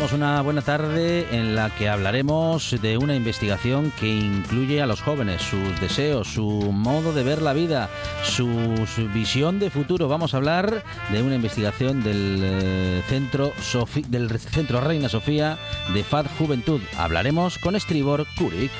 Comenzamos una buena tarde en la que hablaremos de una investigación que incluye a los jóvenes, sus deseos, su modo de ver la vida, su, visión de futuro. Vamos a hablar de una investigación del, eh, centro, Sofi- del Centro Reina Sofía de FAD Juventud. Hablaremos con Estribor Kurik.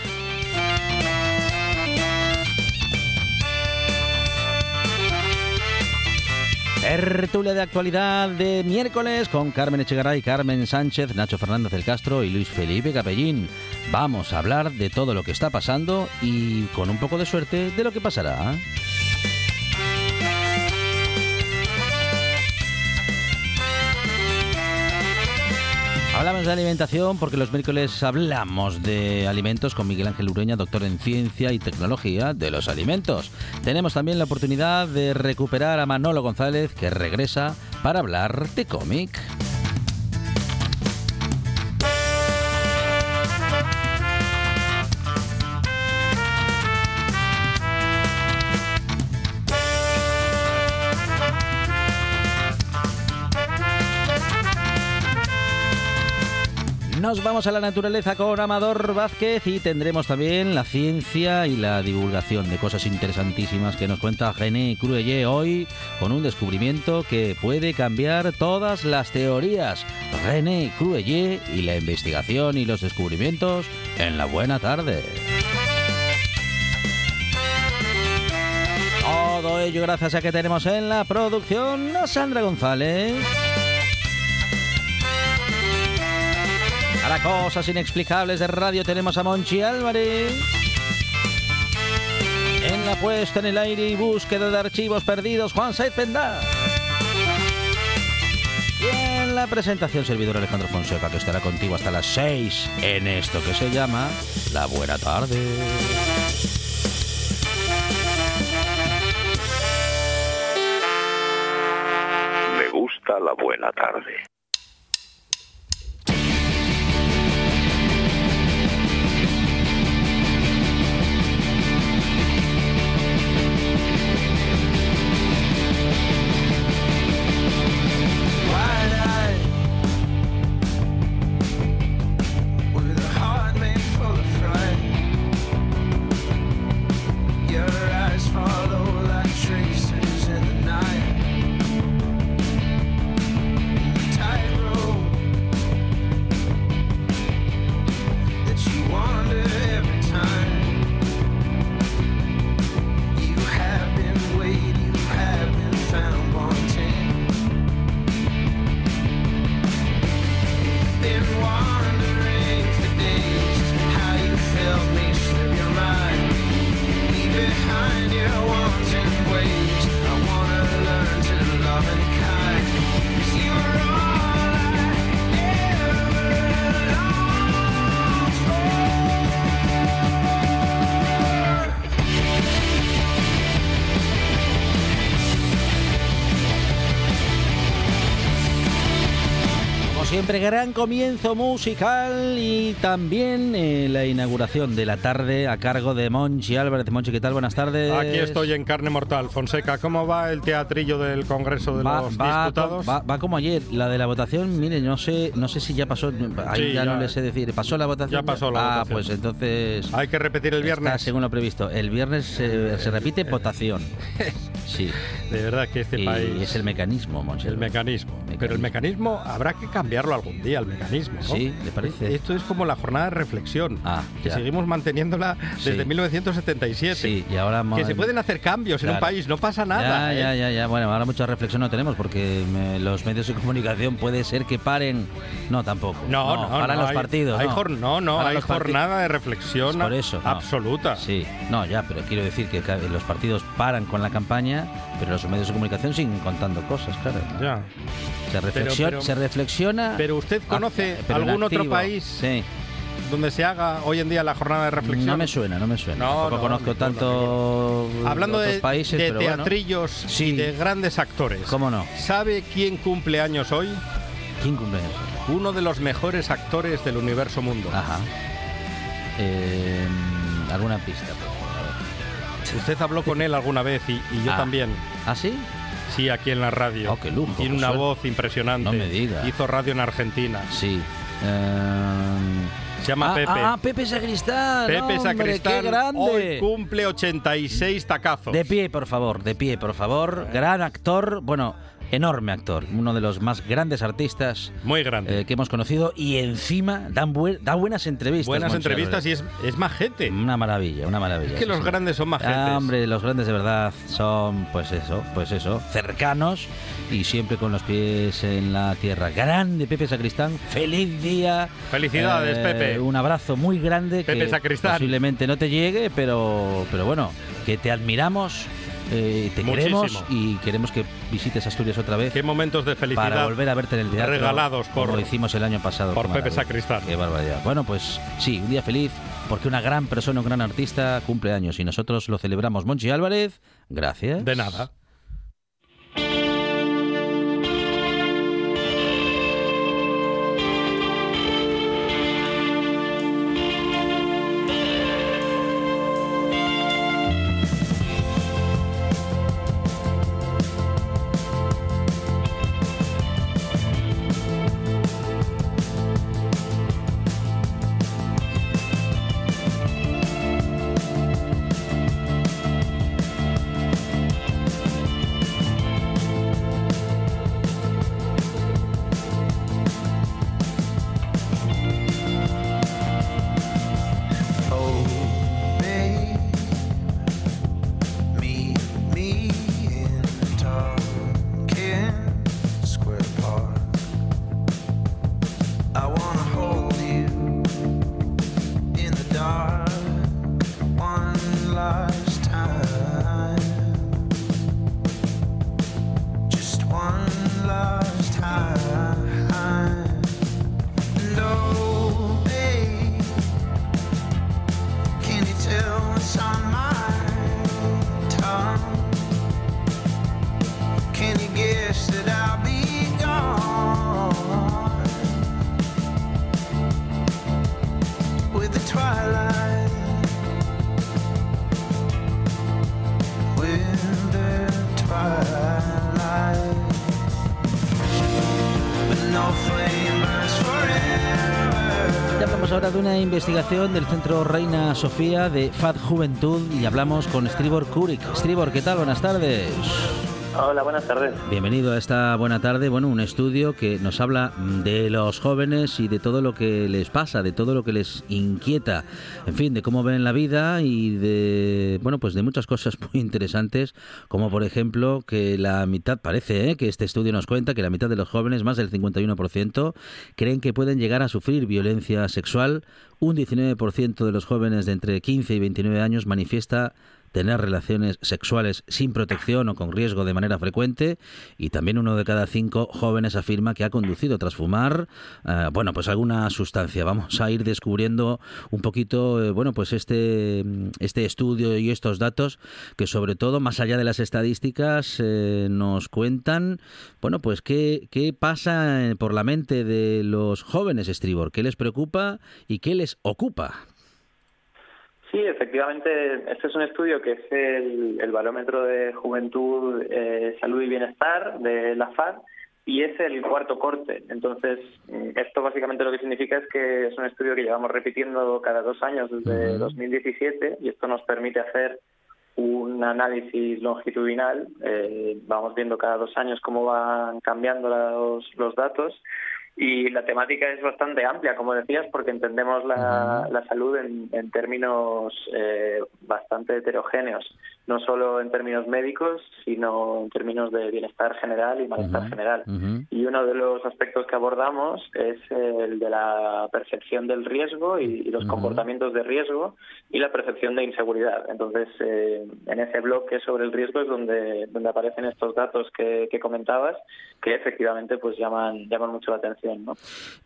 Tertulia de actualidad de miércoles con Carmen Echegaray, Carmen Sánchez, Nacho Fernández del Castro y Luis Felipe Capellín. Vamos a hablar de todo lo que está pasando y con un poco de suerte de lo que pasará. Hablamos de alimentación porque los miércoles hablamos de alimentos con Miguel Ángel Ureña, doctor en ciencia y tecnología de los alimentos. Tenemos también la oportunidad de recuperar a Manolo González que regresa para hablar de cómic. Nos vamos a la naturaleza con Amador Vázquez y tendremos también la ciencia y la divulgación de cosas interesantísimas que nos cuenta René Cruelle hoy con un descubrimiento que puede cambiar todas las teorías. René Cruelle y la investigación y los descubrimientos en la buena tarde. Todo ello gracias a que tenemos en la producción a Sandra González. Para cosas inexplicables de radio tenemos a Monchi Álvarez. En la puesta en el aire y búsqueda de archivos perdidos, Juan Saiz Pendá. Y en la presentación, servidor Alejandro Fonseca, que estará contigo hasta las 6 en esto que se llama La Buena Tarde. Me gusta la buena tarde. Siempre, gran comienzo musical y también eh, la inauguración de la tarde a cargo de Monchi Álvarez. Monchi, ¿qué tal? Buenas tardes. Aquí estoy en carne mortal. Fonseca, ¿cómo va el teatrillo del Congreso de Va, los va, Diputados? va- va como ayer. La de la votación, mire, no sé, no sé si ya pasó. Ahí Sí, ya, no ya- le sé decir. ¿Pasó la votación? ya pasó la ah, votación. pues entonces. Hay que repetir el Está viernes. según lo previsto. El viernes se, se repite votación. Sí. De verdad que este y país... es el mecanismo, Monchi. el mecanismo. Pero el mecanismo habrá que cambiarlo algún día, el mecanismo. ¿no? Sí, ¿le parece? Esto es como la jornada de reflexión, Ah, que seguimos manteniéndola desde Sí. 1977. Sí, y ahora Que se pueden hacer cambios en un Claro. país, no pasa nada. Ya, ¿eh? ya, ya, ya. Bueno, ahora mucha reflexión no tenemos porque me- los medios de comunicación puede ser que paren. No, tampoco. No, no, Paran no, los hay- partidos. Hay no. no, no, hay jornada de reflexión Por eso, no. absoluta. Sí, no, ya, pero quiero decir que los partidos paran con la campaña, pero los medios de comunicación siguen contando cosas, claro. Ya. Se, reflexiona, pero- se reflexiona. Pero usted conoce pero algún otro país Sí. donde se haga hoy en día la jornada de reflexión. No me suena, no me suena. No, no, conozco tanto Hablando otros de, países, de pero bueno. teatrillos Sí. y de grandes actores. ¿Cómo no? ¿Sabe quién cumple años hoy? ¿Quién cumple eso? Uno de los mejores actores del universo mundo. Ajá. Eh, ¿Alguna pista? Usted habló con él alguna vez y, y yo Ah. también. ¿Ah, sí? Sí, aquí en la radio. Oh, qué lujo, Tiene una voz impresionante. No me diga. Hizo radio en Argentina. Sí. Eh, Se llama ah, Pepe. Ah, Pepe Sacristán. Pepe hombre, Sacristán ¡Qué grande! hoy cumple 86 tacazos. De pie, por favor, de pie, por favor. Gran actor, bueno, enorme actor. Uno de los más grandes artistas Muy grande. eh, que hemos conocido y encima dan buen- da buenas entrevistas. Buenas entrevistas y es, es majete. Una maravilla, una maravilla. Es que sí, los sí. grandes son majetes. Ah, hombre, los grandes de verdad son, pues eso, pues eso, cercanos y siempre con los pies en la tierra. Grande Pepe Sacristán, feliz día. Felicidades, Eh, Pepe. Un abrazo muy grande Pepe que Sacristán. posiblemente no te llegue, pero, pero bueno, que te admiramos, eh, te Muchísimo. queremos y queremos que visites Asturias otra vez. Qué momentos de felicidad. Para volver a verte en el teatro. regalados por- como hicimos el año pasado. por Pepe. Sacristán. Qué barbaridad. Bueno, pues sí, un día feliz porque una gran persona, un gran artista cumple años y nosotros lo celebramos. Monchi Álvarez, gracias. De nada. Una investigación del Centro Reina Sofía de FAD Juventud y hablamos con Stribor Kurik. Stribor, ¿qué tal? Buenas tardes. Hola, buenas tardes. Bienvenido a esta buena tarde. Bueno, un estudio que nos habla de los jóvenes y de todo lo que les pasa, de todo lo que les inquieta, en fin, de cómo ven la vida y de, bueno, pues de muchas cosas muy interesantes, como por ejemplo que la mitad, parece ¿eh? que este estudio nos cuenta que la mitad de los jóvenes, más del 51%, creen que pueden llegar a sufrir violencia sexual. Un 19% de los jóvenes de entre 15 y 29 años manifiesta tener relaciones sexuales sin protección o con riesgo de manera frecuente y también uno de cada cinco jóvenes afirma que ha conducido tras fumar, eh, bueno, pues alguna sustancia. Vamos a ir descubriendo un poquito, eh, bueno, pues este, este estudio y estos datos que sobre todo, más allá de las estadísticas, eh, nos cuentan, bueno, pues qué, qué pasa por la mente de los jóvenes estribor, qué les preocupa y qué les ocupa. Sí, efectivamente, este es un estudio que es el, el barómetro de juventud, eh, salud y bienestar de la FAD y es el cuarto corte. Entonces, mm, esto básicamente lo que significa es que es un estudio que llevamos repitiendo cada dos años desde Ujú. 2017 y esto nos permite hacer un análisis longitudinal. Eh, vamos viendo cada dos años cómo van cambiando los, los datos y la temática es bastante amplia, como decías, porque entendemos la, la salud en, en términos eh, bastante heterogéneos, no solo en términos médicos, sino en términos de bienestar general y malestar general. Y uno de los aspectos que abordamos es el de la percepción del riesgo y, y los comportamientos de riesgo y la percepción de inseguridad. Entonces, eh, en ese blog que es sobre el riesgo es donde, donde aparecen estos datos que, que comentabas, que efectivamente pues llaman, llaman mucho la atención. ¿no?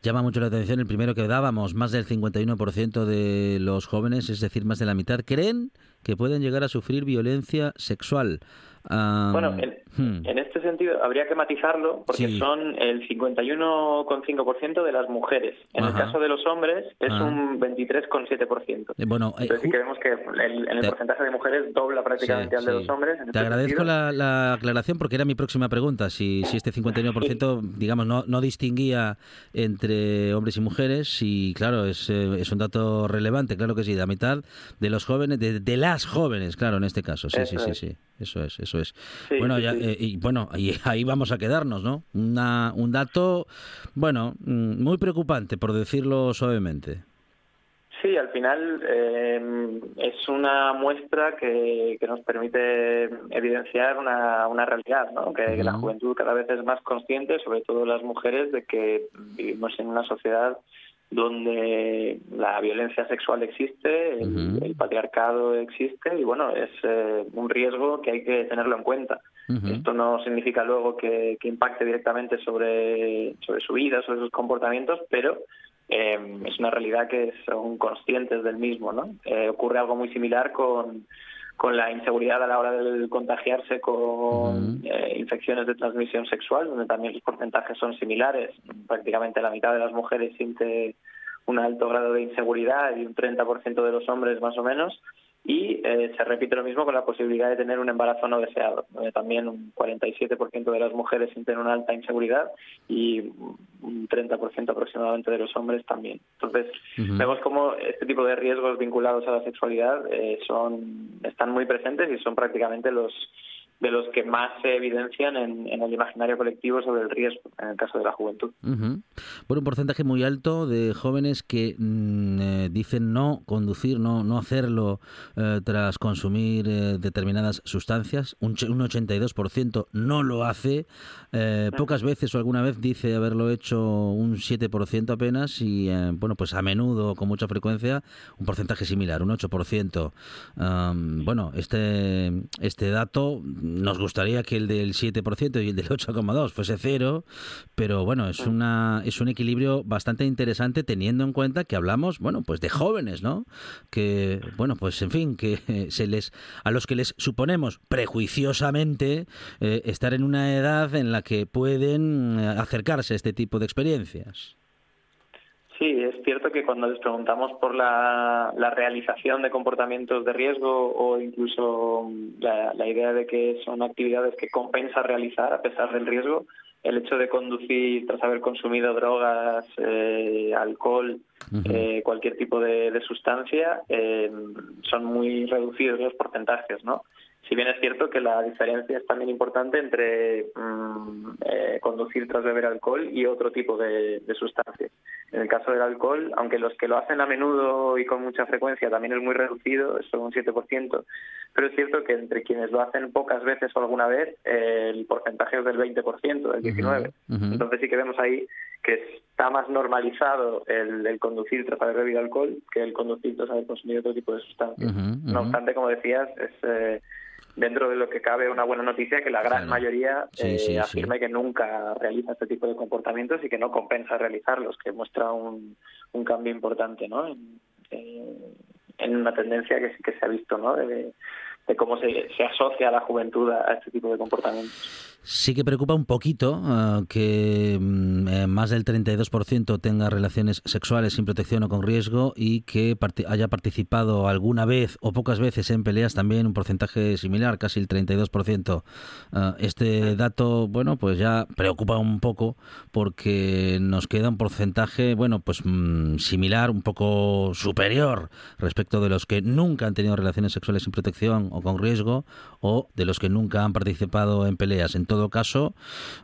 Llama mucho la atención el primero que dábamos, más del 51% de los jóvenes, es decir, más de la mitad, creen que pueden llegar a sufrir violencia sexual. Ah, Bueno, en, hmm. en este sentido habría que matizarlo porque Sí. son el 51,5% de las mujeres. En Ajá. el caso de los hombres es un 23,7%. Eh, Bueno, eh, Entonces que vemos que el, Te- porcentaje de mujeres dobla prácticamente Sí, al de sí. los hombres. en Te este agradezco la, la aclaración porque era mi próxima pregunta. Si, si este 51%, digamos, no, no distinguía entre hombres y mujeres, y claro, es, eh, es un dato relevante, claro que sí, la mitad de los jóvenes, de, de las jóvenes, claro, en este caso. Sí, sí, Eso sí, es. sí. Eso es, eso es. Bueno, ya. Eh, y bueno, ahí, ahí vamos a quedarnos, ¿no? Una, un dato, bueno, mm, muy preocupante, por decirlo suavemente. Sí, al final eh, es una muestra que, que nos permite evidenciar una, una realidad, ¿no? que, que la juventud cada vez es más consciente, sobre todo las mujeres, de que vivimos en una sociedad donde la violencia sexual existe, el, patriarcado existe y bueno, es eh, un riesgo que hay que tenerlo en cuenta. Esto no significa luego que, que impacte directamente sobre, sobre su vida, sobre sus comportamientos, pero eh, es una realidad que son conscientes del mismo. ¿no? Eh, ocurre algo muy similar con, con la inseguridad a la hora de contagiarse con eh, infecciones de transmisión sexual, donde también los porcentajes son similares. Prácticamente la mitad de las mujeres siente un alto grado de inseguridad y un 30% de los hombres más o menos. Y eh, se repite lo mismo con la posibilidad de tener un embarazo no deseado, donde también un 47% de las mujeres sienten una alta inseguridad y un 30% aproximadamente de los hombres también. Entonces, vemos como este tipo de riesgos vinculados a la sexualidad eh, son están muy presentes y son prácticamente los de los que más se evidencian en, en el imaginario colectivo sobre el riesgo, en el caso de la juventud. Bueno, un porcentaje muy alto de jóvenes que mm, eh, dicen no conducir, no, no hacerlo eh, tras consumir eh, determinadas sustancias. Un, ch- un 82% no lo hace. Eh, pocas veces o alguna vez dice haberlo hecho un 7% apenas y, bueno, pues a menudo, con mucha frecuencia, un porcentaje similar, un 8%. Am, bueno, este, este dato nos gustaría que el del 7% y el del 8,2 fuese cero, pero bueno, es una es un equilibrio bastante interesante teniendo en cuenta que hablamos, bueno, pues de jóvenes, ¿no? Que bueno, pues en fin, que se les a los que les suponemos prejuiciosamente eh, estar en una edad en la que pueden eh, acercarse a este tipo de experiencias. Sí, es cierto que cuando les preguntamos por la, la realización de comportamientos de riesgo o incluso la, la idea de que son actividades que compensa realizar a pesar del riesgo, el hecho de conducir tras haber consumido drogas, eh, alcohol, eh, cualquier tipo de, de sustancia, eh, son muy reducidos los porcentajes, ¿no? Si bien es cierto que la diferencia es también importante entre mm, eh, conducir tras beber alcohol y otro tipo de, de sustancias. En el caso del alcohol, aunque los que lo hacen a menudo y con mucha frecuencia también es muy reducido, es solo un 7%, pero es cierto que entre quienes lo hacen pocas veces o alguna vez, eh, el porcentaje es del 20%, del 19%. Ujú. Entonces sí que vemos ahí que es está más normalizado el, el conducir tras haber bebido alcohol que el conducir tras haber consumido otro tipo de sustancias. No obstante, como decías, es eh, dentro de lo que cabe una buena noticia que la gran Claro. mayoría Sí, eh, sí, sí. afirme que nunca realiza este tipo de comportamientos y que no compensa realizarlos, que muestra un, un cambio importante ¿no? en, eh, en una tendencia que, que se ha visto ¿no? de, de cómo se, se asocia a la juventud a, a este tipo de comportamientos. Sí que preocupa un poquito ah, que mm, eh, más del 32% tenga relaciones sexuales sin protección o con riesgo y que haya participado alguna vez o pocas veces en peleas también un porcentaje similar, casi el 32%. Ah, este dato, bueno, pues ya preocupa un poco porque nos queda un porcentaje, bueno, pues mm, similar, un poco superior respecto de los que nunca han tenido relaciones sexuales sin protección o con riesgo o de los que nunca han participado en peleas. En todo caso,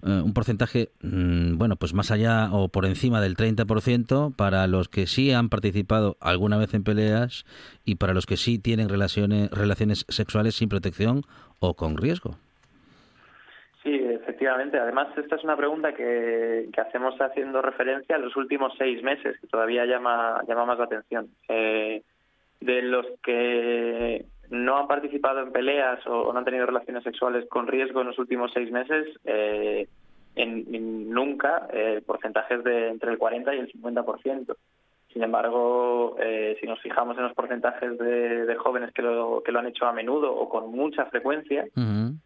eh, un porcentaje, mm, bueno, pues más allá o por encima del 30% para los que sí han participado alguna vez en peleas y para los que sí tienen relaciones, relaciones sexuales sin protección o con riesgo. Sí, efectivamente. Además, esta es una pregunta que, que hacemos haciendo referencia a los últimos seis meses, que todavía llama, llama más la atención. Eh, de los que no han participado en peleas o, o no han tenido relaciones sexuales con riesgo en los últimos seis meses, eh, en, en nunca eh, porcentajes de entre el 40 y el 50%. Sin embargo, eh, si nos fijamos en los porcentajes de, de jóvenes que lo, que lo han hecho a menudo o con mucha frecuencia,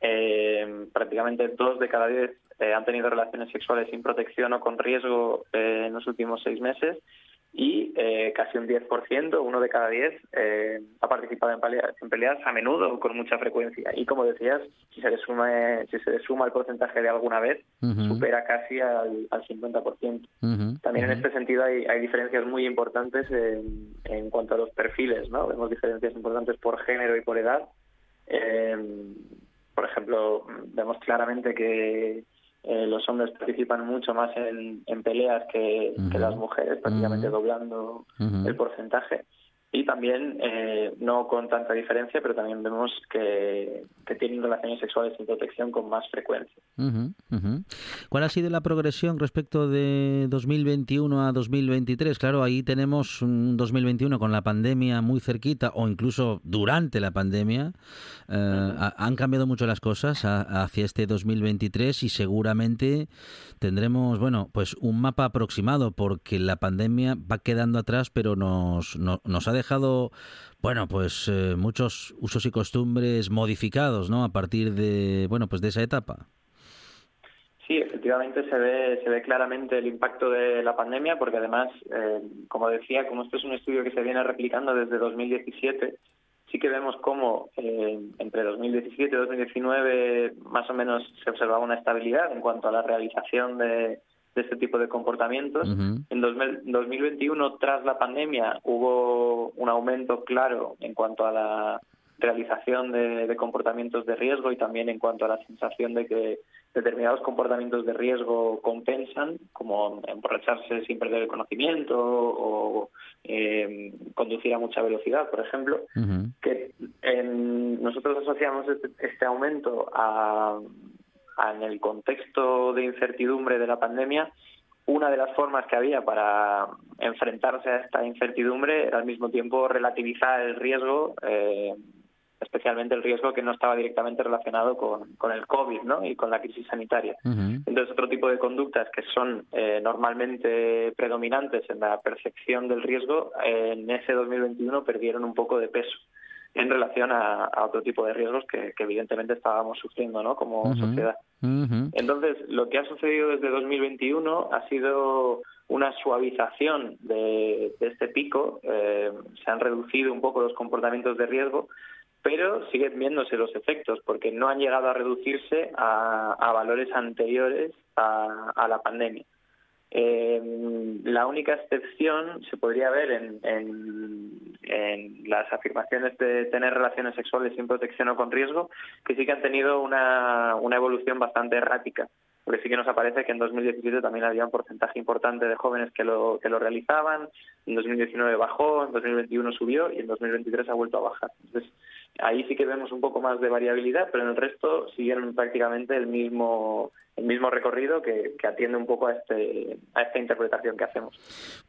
eh, prácticamente dos de cada diez eh, han tenido relaciones sexuales sin protección o con riesgo en los últimos seis meses y eh, casi un 10%, uno de cada diez, eh, ha participado en peleas, en peleas a menudo con mucha frecuencia. Y como decías, si se le suma, si se le suma el porcentaje de alguna vez, supera casi al, al 50%. Ujú. También en este sentido hay, hay diferencias muy importantes en, en cuanto a los perfiles, ¿no? Vemos diferencias importantes por género y por edad. Eh, por ejemplo, vemos claramente que eh, los hombres participan mucho más en, en peleas que, que las mujeres, prácticamente doblando el porcentaje. Y también, eh, no con tanta diferencia, pero también vemos que, que tienen relaciones sexuales sin protección con más frecuencia. Ujú, ujú. ¿Cuál ha sido la progresión respecto de 2021 a 2023? Claro, ahí tenemos un 2021 con la pandemia muy cerquita o incluso durante la pandemia. Eh, ha- han cambiado mucho las cosas a- hacia este 2023 y seguramente tendremos, bueno, pues un mapa aproximado porque la pandemia va quedando atrás, pero nos, no- nos ha dejado bueno, pues eh, muchos usos y costumbres modificados, ¿no? A partir de, bueno, pues de esa etapa. Sí, efectivamente se ve, se ve claramente el impacto de la pandemia porque además, eh, como decía, como esto es un estudio que se viene replicando desde 2017, sí que vemos cómo eh, entre 2017 y 2019 más o menos se observaba una estabilidad en cuanto a la realización de, de este tipo de comportamientos. En 2000 2021, tras la pandemia, hubo un aumento claro en cuanto a la realización de, de comportamientos de riesgo y también en cuanto a la sensación de que determinados comportamientos de riesgo compensan, como emborracharse sin perder el conocimiento o eh, conducir a mucha velocidad, por ejemplo, que en- nosotros asociamos este, este aumento a- en el contexto de incertidumbre de la pandemia. Una de las formas que había para enfrentarse a esta incertidumbre era al mismo tiempo relativizar el riesgo, eh, especialmente el riesgo que no estaba directamente relacionado con, con el COVID ¿no? y con la crisis sanitaria. Entonces, otro tipo de conductas que son eh, normalmente predominantes en la percepción del riesgo, eh, en ese 2021 perdieron un poco de peso en relación a, a otro tipo de riesgos que, que evidentemente estábamos sufriendo ¿no? como sociedad. Entonces, lo que ha sucedido desde 2021 ha sido una suavización de, de este pico. eh, se han reducido un poco los comportamientos de riesgo, pero siguen viéndose los efectos porque no han llegado a reducirse a, a valores anteriores a, a la pandemia. Eh, la única excepción se podría ver en, las afirmaciones de tener relaciones sexuales sin protección o con riesgo, que sí que han tenido una, una evolución bastante errática. Porque sí que nos aparece que en 2017 también había un porcentaje importante de jóvenes que lo, que lo realizaban, en 2019 bajó, en 2021 subió y en 2023 ha vuelto a bajar. Entonces, Ahí sí que vemos un poco más de variabilidad, pero en el resto siguen prácticamente el mismo el mismo recorrido que, atiende un poco a, este, a esta interpretación que hacemos.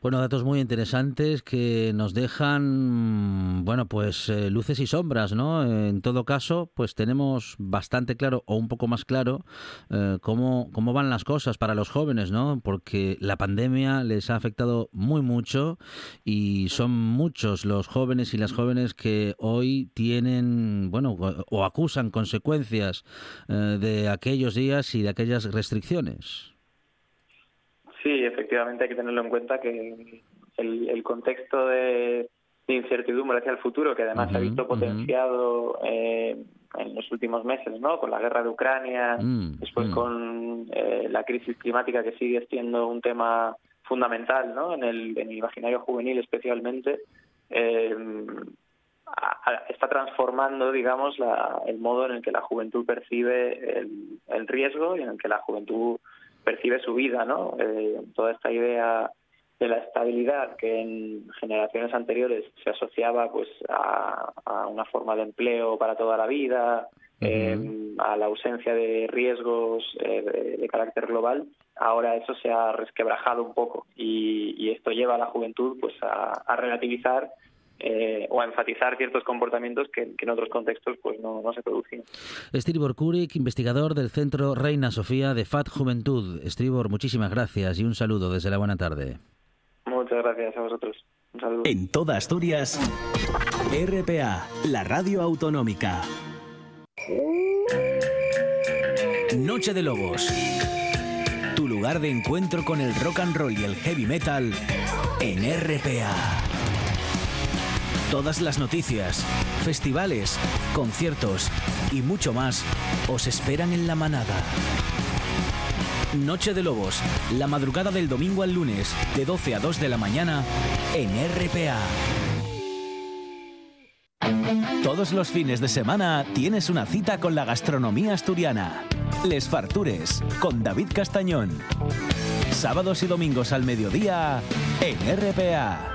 Bueno, datos muy interesantes que nos dejan, bueno, pues eh, luces y sombras, ¿no? En todo caso, pues tenemos bastante claro o un poco más claro eh, cómo, cómo van las cosas para los jóvenes, ¿no? Porque la pandemia les ha afectado muy mucho y son muchos los jóvenes y las jóvenes que hoy tienen, bueno, o acusan consecuencias eh, de aquellos días y de aquellas restricciones. Sí, efectivamente hay que tenerlo en cuenta que el, el contexto de, de, incertidumbre hacia el futuro, que además uh -huh, se ha visto potenciado uh -huh. eh, en los últimos meses, ¿no? Con la guerra de Ucrania, mm, después mm. con eh, la crisis climática que sigue siendo un tema fundamental, ¿no? En el, en el imaginario juvenil especialmente. Eh, está transformando, digamos, la, el modo en el que la juventud percibe el, el, riesgo y en el que la juventud percibe su vida, ¿no? Eh, toda esta idea de la estabilidad que en generaciones anteriores se asociaba, pues, a, a una forma de empleo para toda la vida, uh -huh. eh, a la ausencia de riesgos eh, de, de, carácter global, ahora eso se ha resquebrajado un poco y, y esto lleva a la juventud, pues, a, a relativizar eh, o a enfatizar ciertos comportamientos que, que en otros contextos pues no, no se producían. Estribor Kurik, investigador del Centro Reina Sofía de FAT Juventud. Estribor, muchísimas gracias y un saludo desde la buena tarde. Muchas gracias a vosotros. Un saludo. En toda Asturias, RPA, la radio autonómica. Noche de Lobos. Tu lugar de encuentro con el rock and roll y el heavy metal en RPA. Todas las noticias, festivales, conciertos y mucho más os esperan en la manada. Noche de Lobos, la madrugada del domingo al lunes, de 12 a 2 de la mañana, en RPA. Todos los fines de semana tienes una cita con la gastronomía asturiana. Les Fartures, con David Castañón. Sábados y domingos al mediodía, en RPA.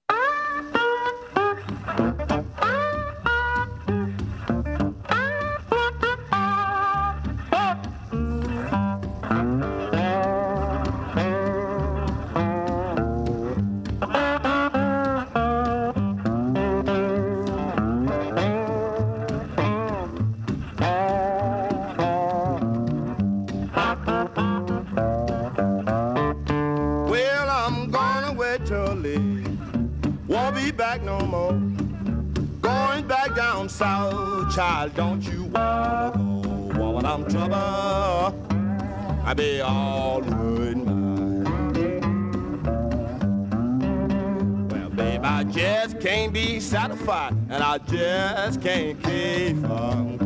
Just can't keep from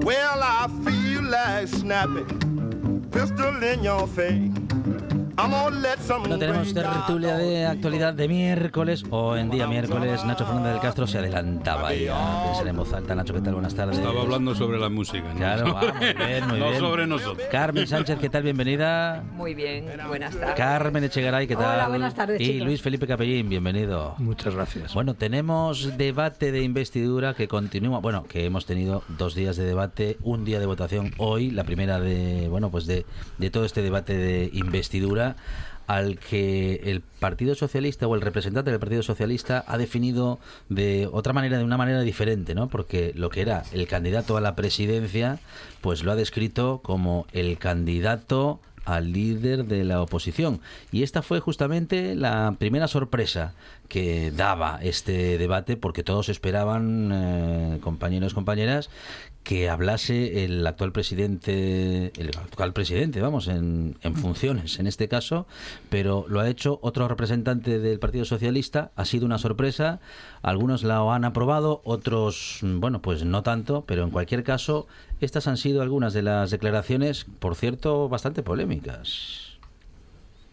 Well, I feel like snapping, pistol in your face. No tenemos tertulia de actualidad de miércoles o en día miércoles. Nacho Fernández del Castro se adelantaba y pensar en voz alta. Nacho, ¿qué tal? Buenas tardes. Estaba hablando sobre la música. ¿no? Claro, ah, muy bien, muy no bien. sobre nosotros. Carmen Sánchez, ¿qué tal? Bienvenida. Muy bien, buenas tardes. Carmen Echegaray, ¿qué tal? Hola, buenas tardes. Y chicos. Luis Felipe Capellín, bienvenido. Muchas gracias. Bueno, tenemos debate de investidura que continúa. Bueno, que hemos tenido dos días de debate, un día de votación hoy, la primera de, bueno, pues de, de todo este debate de investidura al que el Partido Socialista o el representante del Partido Socialista ha definido de otra manera, de una manera diferente, ¿no? Porque lo que era el candidato a la presidencia, pues lo ha descrito como el candidato al líder de la oposición. Y esta fue justamente la primera sorpresa que daba este debate, porque todos esperaban, eh, compañeros compañeras, que hablase el actual presidente, el actual presidente, vamos, en, funciones en este caso, pero lo ha hecho otro representante del Partido Socialista, ha sido una sorpresa, algunos la han aprobado, otros, bueno, pues no tanto, pero en cualquier caso, estas han sido algunas de las declaraciones, por cierto, bastante polémicas.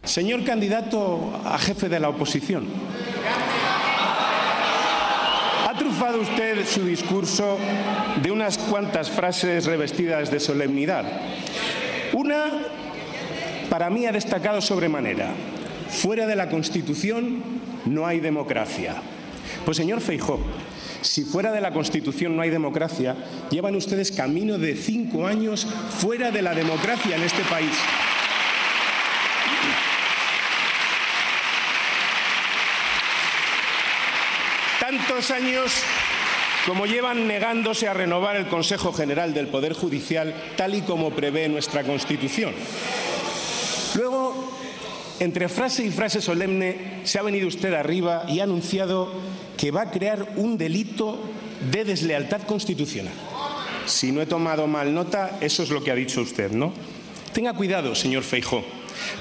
Señor candidato a jefe de la oposición, ha trufado usted su discurso de unas cuantas frases revestidas de solemnidad. Una para mí ha destacado sobremanera. Fuera de la Constitución no hay democracia. Pues señor Feijó, si fuera de la Constitución no hay democracia, llevan ustedes camino de cinco años fuera de la democracia en este país. Tantos años como llevan negándose a renovar el Consejo General del Poder Judicial tal y como prevé nuestra Constitución. Luego, entre frase y frase solemne, se ha venido usted arriba y ha anunciado que va a crear un delito de deslealtad constitucional. Si no he tomado mal nota, eso es lo que ha dicho usted, ¿no? Tenga cuidado, señor Feijó,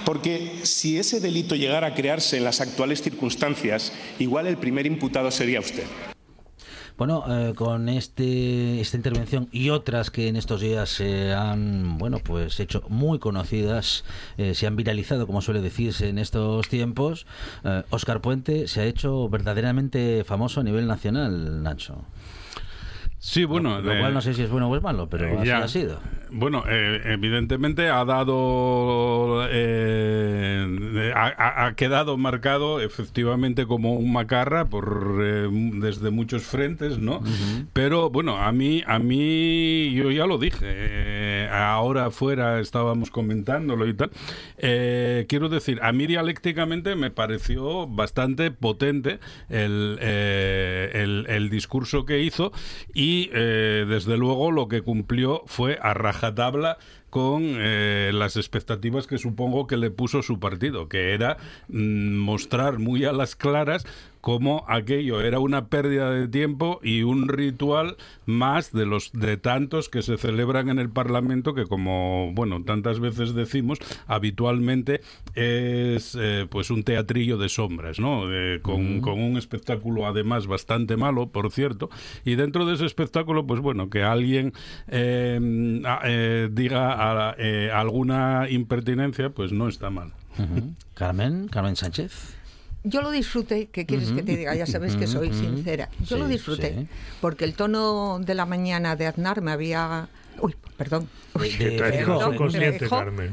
porque si ese delito llegara a crearse en las actuales circunstancias, igual el primer imputado sería usted. Bueno, eh, con este esta intervención y otras que en estos días se han, bueno, pues hecho muy conocidas, eh, se han viralizado, como suele decirse en estos tiempos, eh, Oscar Puente se ha hecho verdaderamente famoso a nivel nacional, Nacho. Sí, bueno. Lo cual no sé si es bueno o es malo, pero así ya. ha sido. Bueno, eh, evidentemente ha dado, eh, ha, ha quedado marcado efectivamente como un macarra por eh, desde muchos frentes, ¿no? Pero bueno, a mí, a mí, yo ya lo dije. eh, ahora afuera estábamos comentándolo y tal. Eh, quiero decir, a mí dialécticamente me pareció bastante potente el, eh, el, el discurso que hizo y eh, desde luego lo que cumplió fue a rajatabla con eh, las expectativas que supongo que le puso su partido, que era mm, mostrar muy a las claras cómo aquello era una pérdida de tiempo y un ritual más de los de tantos que se celebran en el Parlamento que como bueno tantas veces decimos habitualmente es eh, pues un teatrillo de sombras no Eh, con, con un espectáculo además bastante malo por cierto. Y dentro de ese espectáculo pues bueno que alguien eh, diga a- eh, alguna impertinencia pues no está mal. Carmen, Carmen Sánchez. Yo lo disfruté, ¿qué quieres que te diga? Ya sabes que soy sincera. Yo lo disfruté, sí. porque el tono de la mañana de Aznar me había... Uy, perdón. Uy,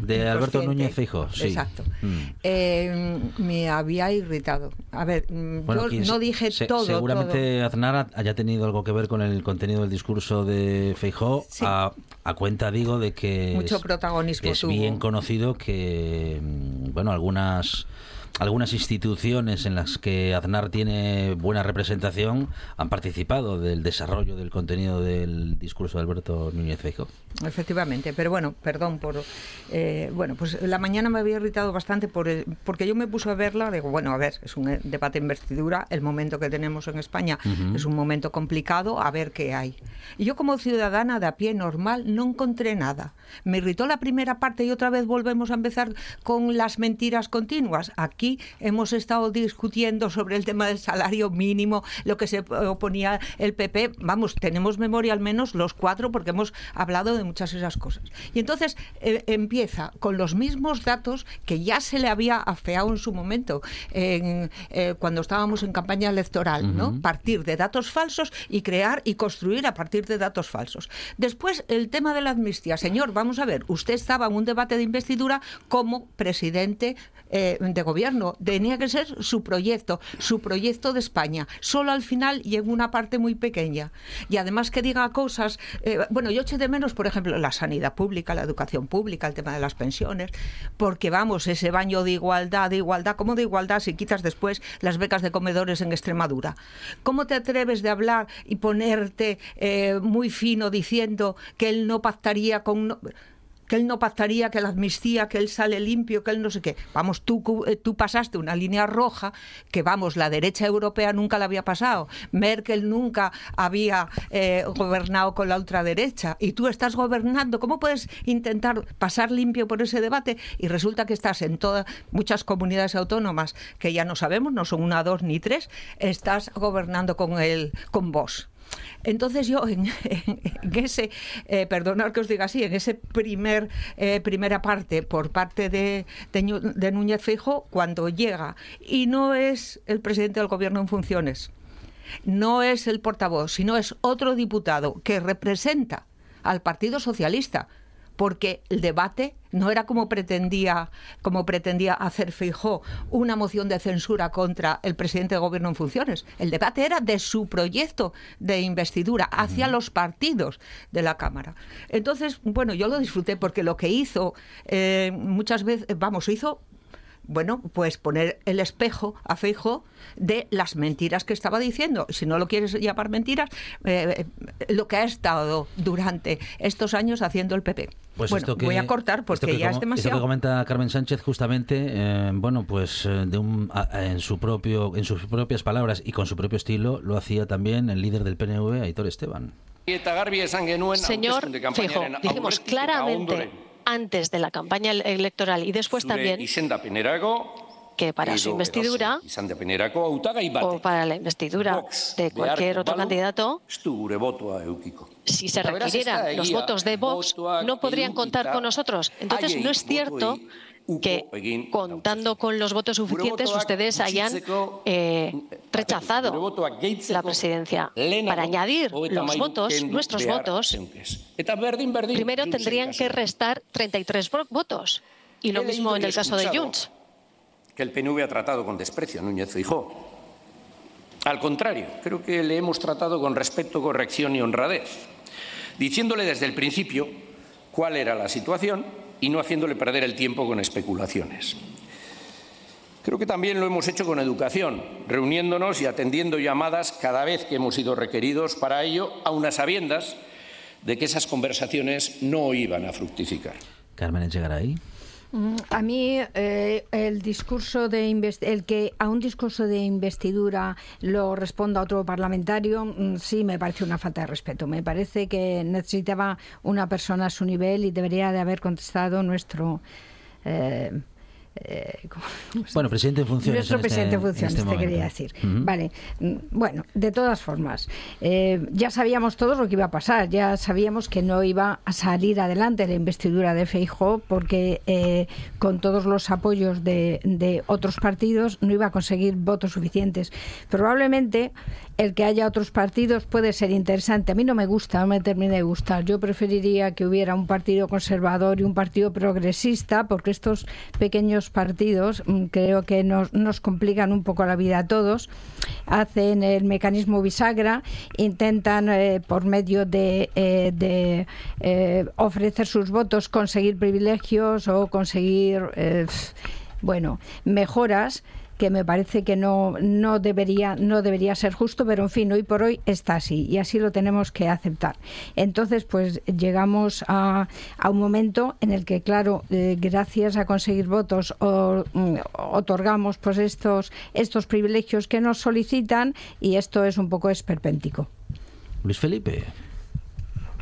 De- Alberto. Núñez Feijóo, sí. Exacto. Mm. Eh, me había irritado. A ver, mm, Bueno, yo quién no dije se- todo. Seguramente Aznar haya tenido algo que ver con el contenido del discurso de Feijó, Sí. a, a cuenta, digo, de que Mucho es, protagonismo es tuvo. bien conocido que, mm, bueno, algunas algunas instituciones en las que Aznar tiene buena representación han participado del desarrollo del contenido del discurso de Alberto Núñez Feijóo. Efectivamente, pero bueno, perdón por... eh, bueno, pues la mañana me había irritado bastante por el- porque yo me puse a verla, digo, bueno, a ver, es un eh, debate en investidura, el momento que tenemos en España es un momento complicado, a ver qué hay. Y yo como ciudadana de a pie normal no encontré nada. Me irritó la primera parte y otra vez volvemos a empezar con las mentiras continuas. Aquí hemos estado discutiendo sobre el tema del salario mínimo, lo que se oponía el PP. Vamos, tenemos memoria al menos los cuatro porque hemos hablado de muchas de esas cosas. Y entonces eh, empieza con los mismos datos que ya se le había afeado en su momento en, eh, cuando estábamos en campaña electoral, ¿no? Partir de datos falsos y crear y construir a partir de datos falsos. Después, el tema de la amnistía. Señor, vamos a ver, usted estaba en un debate de investidura como presidente eh, de gobierno. Tenía que ser su proyecto, su proyecto de España. Solo al final y en una parte muy pequeña. Y además que diga cosas. eh, bueno, yo eché de menos, por ejemplo, la sanidad pública, la educación pública, el tema de las pensiones, porque vamos, ese baño de igualdad, de igualdad, ¿cómo de igualdad si quitas después las becas de comedores en Extremadura? ¿Cómo te atreves de hablar y ponerte eh, muy fino diciendo que él no pactaría con... que él no pactaría, que la amnistía, que él sale limpio, que él no sé qué. Vamos, eh, tú pasaste una línea roja que, vamos, la derecha europea nunca la había pasado. Merkel nunca había eh, gobernado con la ultraderecha. Y tú estás gobernando. ¿Cómo puedes intentar pasar limpio por ese debate? Y resulta que estás en todas, muchas comunidades autónomas, que ya no sabemos, no son una, dos ni tres, estás gobernando con, el, con vos. Entonces yo en, en ese, eh, perdonad que os diga así, en ese primer eh, primera parte por parte de, de, Núñez Fijo, cuando llega y no es el presidente del gobierno en funciones, no es el portavoz, sino es otro diputado que representa al Partido Socialista, porque el debate No era como pretendía, como pretendía hacer Feijó una moción de censura contra el presidente de gobierno en funciones. El debate era de su proyecto de investidura hacia los partidos de la Cámara. Entonces, bueno, yo lo disfruté porque lo que hizo eh, muchas veces, vamos, hizo bueno, pues poner el espejo a Feijo de las mentiras que estaba diciendo. Si no lo quieres llamar mentiras, eh, eh, lo que ha estado durante estos años haciendo el PP. Pues bueno, esto que, voy a cortar porque esto que ya como- es Esto demasiado. que comenta Carmen Sánchez justamente, eh, bueno, pues eh, de un, en su propio, en sus propias palabras y con su propio estilo, lo hacía también el líder del PNV, Aitor Esteban. Señor kanpainaren dijimos claramente antes de la campaña ele- electoral y después también que para su investidura o para la investidura de cualquier otro candidato, si se requirieran los votos de Vox, no podrían contar con nosotros. Entonces, no es cierto que contando con los votos suficientes ustedes hayan eh, rechazado la presidencia. Para añadir los votos, nuestros votos, primero tendrían que restar 33 vo- votos. Y lo mismo en el caso de Junts. que el PNV ha tratado con desprecio a Núñez Feijóo. Al contrario, creo que le hemos tratado con respeto, corrección y honradez, diciéndole desde el principio cuál era la situación y no haciéndole perder el tiempo con especulaciones. Creo que también lo hemos hecho con educación, reuniéndonos y atendiendo llamadas cada vez que hemos sido requeridos para ello, a sabiendas de que esas conversaciones no iban a fructificar. Carmen Echegaray. Mm, A mí eh, el discurso de el que a un discurso de investidura lo responda otro parlamentario mm, sí me parece una falta de respeto. Me parece que necesitaba una persona a su nivel y debería de haber contestado nuestro eh, eh, ¿cómo- cómo se Bueno, presidente en funciones. nuestro en este- presidente en en funciones, este te quería decir. Vale, mm, bueno, de todas formas, eh, ya sabíamos todos lo que iba a pasar, ya sabíamos que no iba a salir adelante la investidura de Feijóo porque eh, con todos los apoyos de, de otros partidos no iba a conseguir votos suficientes. Probablemente el que haya otros partidos puede ser interesante. A mí no me gusta, no me termina de gustar. Yo preferiría que hubiera un partido conservador y un partido progresista, porque estos pequeños partidos mm, creo que nos, nos complican un poco la vida a todos. Hacen el mecanismo bisagra, intentan eh, por medio de, eh, eh, ofrecer sus votos conseguir privilegios o conseguir, bueno, mejoras que me parece que no, no, debería, no debería ser justo, pero en fin, hoy por hoy está así y así lo tenemos que aceptar. Entonces, pues llegamos a, a un momento en el que, claro, eh, gracias a conseguir votos o, mm, otorgamos pues estos, estos privilegios que nos solicitan y esto es un poco esperpéntico. Luis Felipe.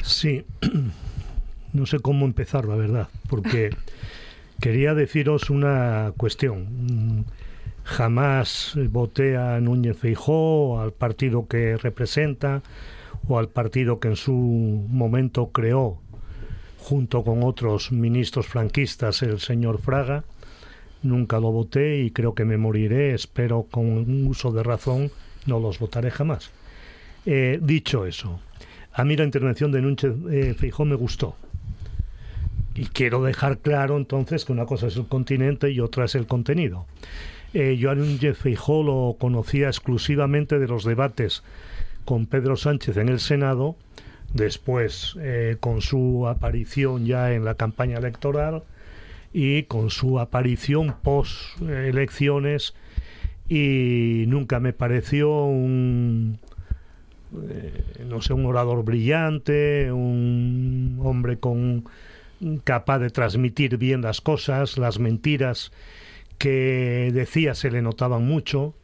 Sí, no sé cómo empezar, la verdad, porque quería deciros una cuestión. Jamás voté a Núñez Feijó, al partido que representa o al partido que en su momento creó, junto con otros ministros franquistas, el señor Fraga. Nunca lo voté y creo que me moriré. Espero con un uso de razón no los votaré jamás. Eh, dicho eso, a mí la intervención de Núñez eh, me gustó. Y quiero dejar claro entonces que una cosa es el continente y otra es el contenido. Eh, Núñez Feijó lo conocía exclusivamente de los debates con Pedro Sánchez en el Senado, después eh, con su aparición ya en la campaña electoral y con su aparición post elecciones y nunca me pareció un eh, no sé un orador brillante un hombre con capaz de transmitir bien las cosas las mentiras que decía se le notaban mucho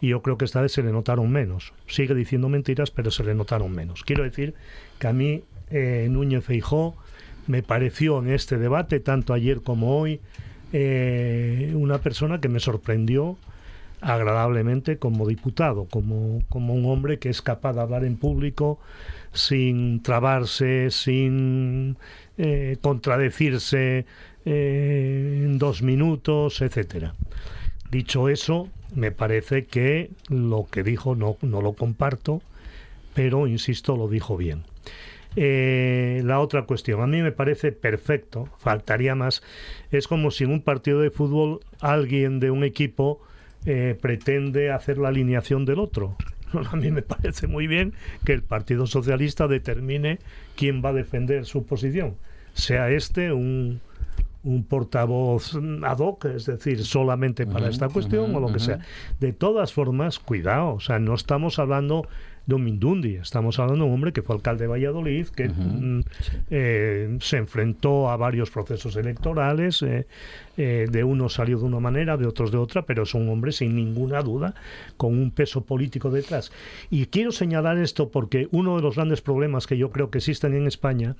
y yo creo que esta vez se le notaron menos. Sigue diciendo mentiras, pero se le notaron menos. Quiero decir que a mí eh, Núñez Feijó me pareció en este debate, tanto ayer como hoy, eh, una persona que me sorprendió agradablemente como diputado, como, como un hombre que es capaz de hablar en público sin trabarse, sin eh, contradecirse eh, en dos minutos, etcétera. Dicho eso, me parece que lo que dijo no, no lo comparto, pero insisto, lo dijo bien. Eh, la otra cuestión, a mí me parece perfecto, faltaría más, es como si en un partido de fútbol alguien de un equipo eh, pretende hacer la alineación del otro. A mí me parece muy bien que el Partido Socialista determine quién va a defender su posición, sea este un, un portavoz ad hoc, es decir, solamente para esta cuestión o lo que sea. De todas formas, cuidado, o sea, no estamos hablando de un Mindundi, estamos hablando de un hombre que fue alcalde de Valladolid, que mm, eh, se enfrentó a varios procesos electorales, eh, eh, de unos salió de una manera, de otros de otra, pero es un hombre sin ninguna duda, con un peso político detrás. Y quiero señalar esto porque uno de los grandes problemas que yo creo que existen en España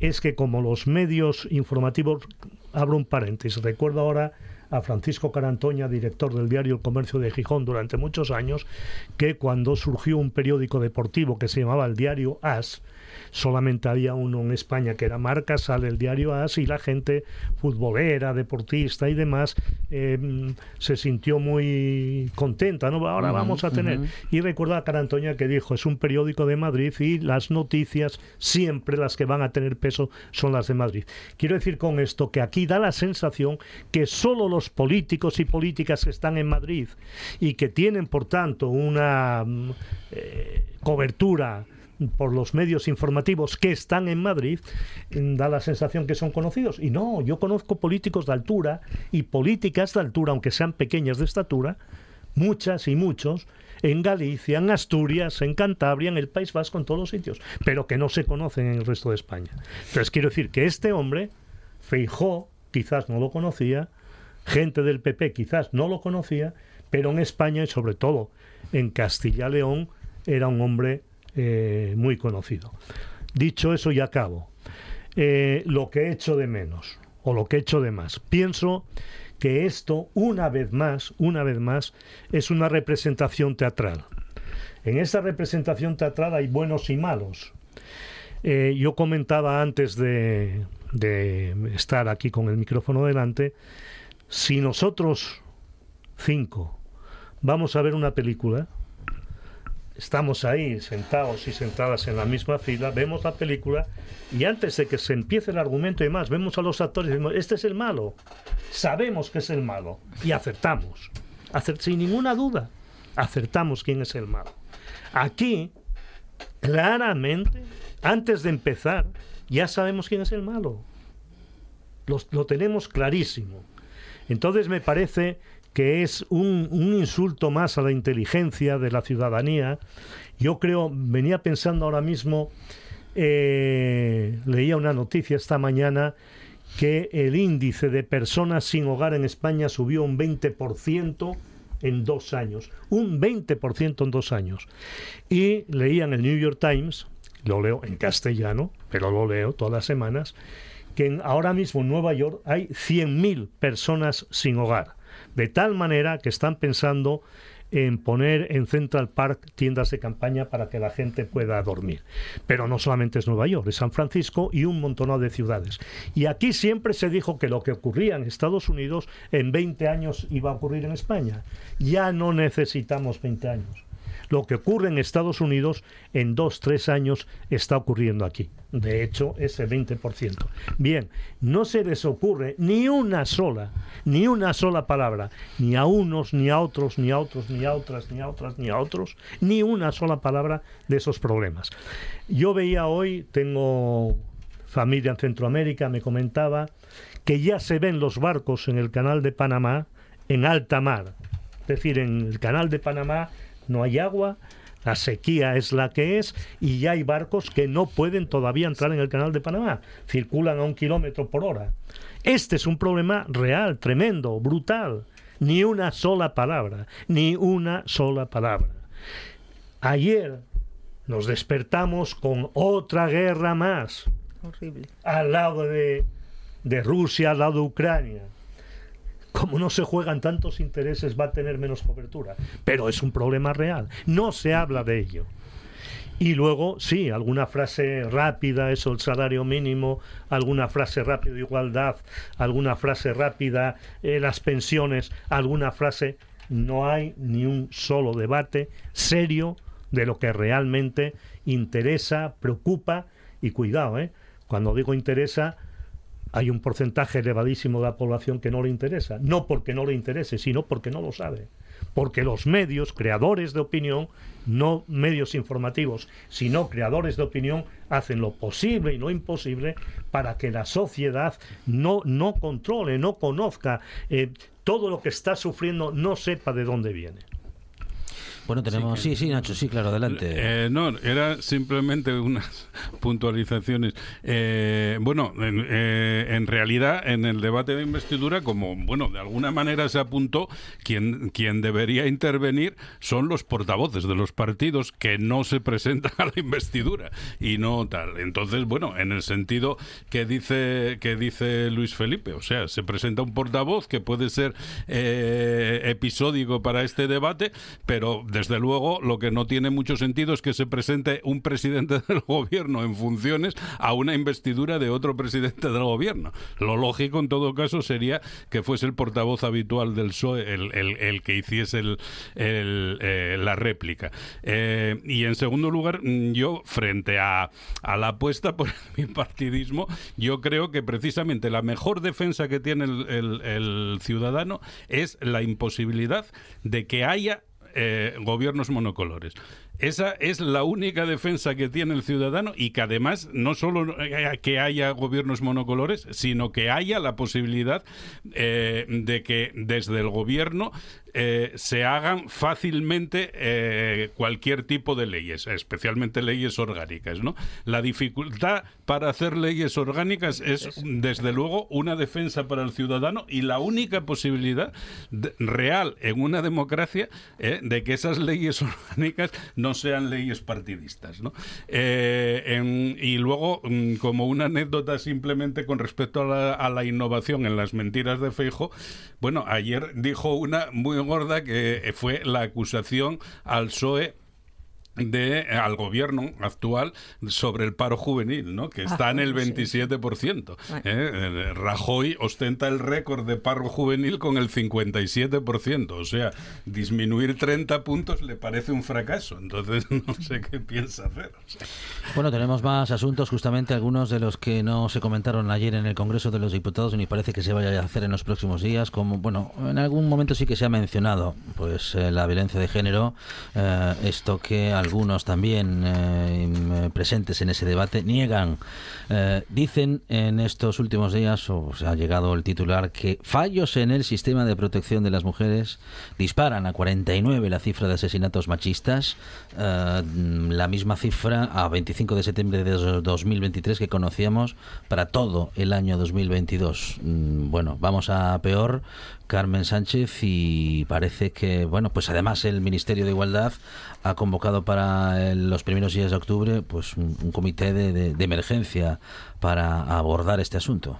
es que como los medios informativos, abro un paréntesis, recuerdo ahora a Francisco Carantoña, director del diario El Comercio de Gijón durante muchos años, que cuando surgió un periódico deportivo que se llamaba el diario AS, solamente había uno en España que era marca, sale el diario AS y la gente futbolera, deportista y demás eh, se sintió muy contenta, ¿no? Ahora vamos a tener. Y recuerda a Carantoña que dijo, es un periódico de Madrid y las noticias siempre las que van a tener peso son las de Madrid. Quiero decir con esto que aquí da la sensación que solo los políticos y políticas que están en Madrid y que tienen, por tanto, una mm, eh, cobertura por los medios informativos que están en Madrid, mm, da la sensación que son conocidos. Y no, yo conozco políticos de altura y políticas de altura, aunque sean pequeñas de estatura, muchas y muchos, en Galicia, en Asturias, en Cantabria, en el País Vasco, en todos los sitios, pero que no se conocen en el resto de España. Entonces quiero decir que este hombre, Feijó, quizás no lo conocía, gente del PP quizás no lo conocía, pero en España y sobre todo en Castilla León era un hombre eh, muy conocido. Dicho eso, y acabo. Eh, lo que echo de menos, o lo que echo de más. Pienso que esto, una vez más, una vez más, es una representación teatral. En esa representación teatral hay buenos y malos. Eh, yo comentaba antes de estar aquí con el micrófono delante, si nosotros cinco vamos a ver una película, estamos ahí sentados y sentadas en la misma fila, vemos la película y antes de que se empiece el argumento y demás, vemos a los actores y decimos, este es el malo, sabemos que es el malo y acertamos, Acer- sin ninguna duda, acertamos quién es el malo. Aquí, claramente, antes de empezar, ya sabemos quién es el malo. Lo tenemos clarísimo. Entonces me parece que es un, un insulto más a la inteligencia de la ciudadanía. Yo creo, venía pensando ahora mismo, eh, leía una noticia esta mañana que el índice de personas sin hogar en España subió un 20% en dos años. Un 20% en dos años. Y leía en el New York Times, lo leo en castellano, pero lo leo todas las semanas, que ahora mismo en Nueva York hay 100.000 personas sin hogar. De tal manera que están pensando en poner en Central Park tiendas de campaña para que la gente pueda dormir. Pero no solamente es Nueva York, es San Francisco y un montón de ciudades. Y aquí siempre se dijo que lo que ocurría en Estados Unidos en 20 años iba a ocurrir en España. Ya no necesitamos 20 años. Lo que ocurre en Estados Unidos en dos, tres años está ocurriendo aquí. De hecho, ese 20%. Bien, no se les ocurre ni una sola, ni una sola palabra, ni a unos, ni a otros, ni a otros, ni a otras, ni a otras, ni a otros, ni una sola palabra de esos problemas. Yo veía hoy, tengo familia en Centroamérica, me comentaba que ya se ven los barcos en el canal de Panamá en alta mar. Es decir, en el canal de Panamá no hay agua, la sequía es la que es y ya hay barcos que no pueden todavía entrar en el canal de Panamá. Circulan a un kilómetro por hora. Este es un problema real, tremendo, brutal. Ni una sola palabra, ni una sola palabra. Ayer nos despertamos con otra guerra más Horrible. al lado de, de Rusia, al lado de Ucrania. Como no se juegan tantos intereses, va a tener menos cobertura. Pero es un problema real. No se habla de ello. Y luego, sí, alguna frase rápida, eso, el salario mínimo, alguna frase rápida, igualdad, alguna frase rápida, eh, las pensiones, alguna frase. No hay ni un solo debate serio de lo que realmente interesa, preocupa Y cuidado, ¿eh? Cuando digo interesa, hay un porcentaje elevadísimo de la población que no le interesa. No porque no le interese, sino porque no lo sabe. Porque los medios, creadores de opinión, no medios informativos, sino creadores de opinión, hacen lo posible y lo imposible para que la sociedad no, no controle, no conozca eh, todo lo que está sufriendo, no sepa de dónde viene. Bueno, tenemos. Sí, sí, Nacho, sí, claro, adelante. Eh, no, era simplemente unas puntualizaciones. Eh, bueno, en, eh, en realidad, en el debate de investidura, como, bueno, de alguna manera se apuntó, quien, quien debería intervenir son los portavoces de los partidos que no se presentan a la investidura y no tal. Entonces, bueno, en el sentido que dice, que dice Luis Felipe, o sea, se presenta un portavoz que puede ser episódico para este debate, pero desde luego lo que no tiene mucho sentido es que se presente un presidente del gobierno en funciones a una investidura de otro presidente del gobierno. Lo lógico en todo caso sería que fuese el portavoz habitual del PSOE el, que hiciese eh, la réplica. Eh, y en segundo lugar, mm, yo frente a, a la apuesta por el bipartidismo, yo creo que precisamente la mejor defensa que tiene el ciudadano es la imposibilidad de que haya eh, gobiernos monocolores. Esa es la única defensa que tiene el ciudadano y que además no solo eh, que haya gobiernos monocolores, sino que haya la posibilidad eh, de que desde el gobierno eh, se hagan fácilmente eh, cualquier tipo de leyes, especialmente leyes orgánicas. ¿no? La dificultad para hacer leyes orgánicas es, desde luego, una defensa para el ciudadano y la única posibilidad de- real en una democracia de que esas leyes orgánicas no sean leyes partidistas. ¿no? Eh, y luego, mm, como una anécdota simplemente con respecto a la, a la innovación en las mentiras de Feijo, bueno, ayer dijo una muy gorda que fue la acusación al PSOE de al gobierno actual sobre el paro juvenil, ¿no? Que está Ah, en el sí. 27%. Bueno. ¿eh? Eh, Rajoy ostenta el récord de paro juvenil con el 57%, o sea, disminuir 30 puntos le parece un fracaso. Entonces no sé qué piensa hacer. o sea. Bueno, tenemos más asuntos, justamente algunos de los que no se comentaron ayer en el Congreso de los Diputados ni parece que se vaya a hacer en los próximos días, como, bueno, en algún momento sí que se ha mencionado, pues eh, la violencia de género, eh, esto que algunos también eh, im- presentes en ese debate niegan. Eh, dicen en estos últimos días, o se ha llegado el titular, que fallos en el sistema de protección de las mujeres disparan a 49 la cifra de asesinatos machistas, eh, la misma cifra a 25 de septiembre de dos- 2023 que conocíamos para todo el año 2022. Mm, Bueno, vamos a peor. Carmen Sánchez y parece que, bueno, pues además el Ministerio de Igualdad ha convocado para el- los primeros días de octubre pues un, comité de- de emergencia para abordar este asunto.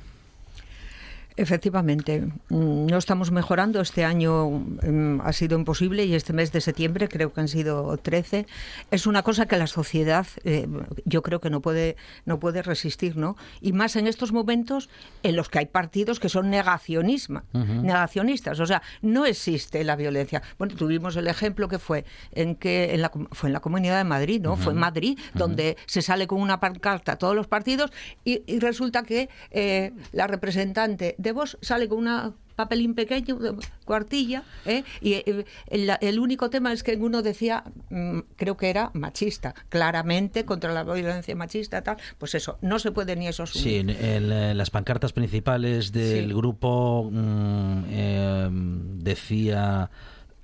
Efectivamente, mm, no estamos mejorando. Este año mm, ha sido imposible y este mes de septiembre creo que han sido 13. Es una cosa que la sociedad, eh, yo creo que no puede, no puede resistir, ¿no? Y más en estos momentos en los que hay partidos que son negacionismo, Ujú. negacionistas. O sea, no existe la violencia. Bueno, tuvimos el ejemplo que fue en que en la, fue en la Comunidad de Madrid, ¿no? Fue en. Madrid donde se sale con una pancarta a todos los partidos y, y resulta que eh, la representante de Vox sale con una papelín pequeño, cuartilla, ¿eh? y eh, el, el único tema es que uno decía, mm, creo que era machista, claramente contra la violencia machista, tal, pues eso, no se puede ni eso Sí, en, en, eh, las pancartas principales del Sí. grupo mm, eh, decía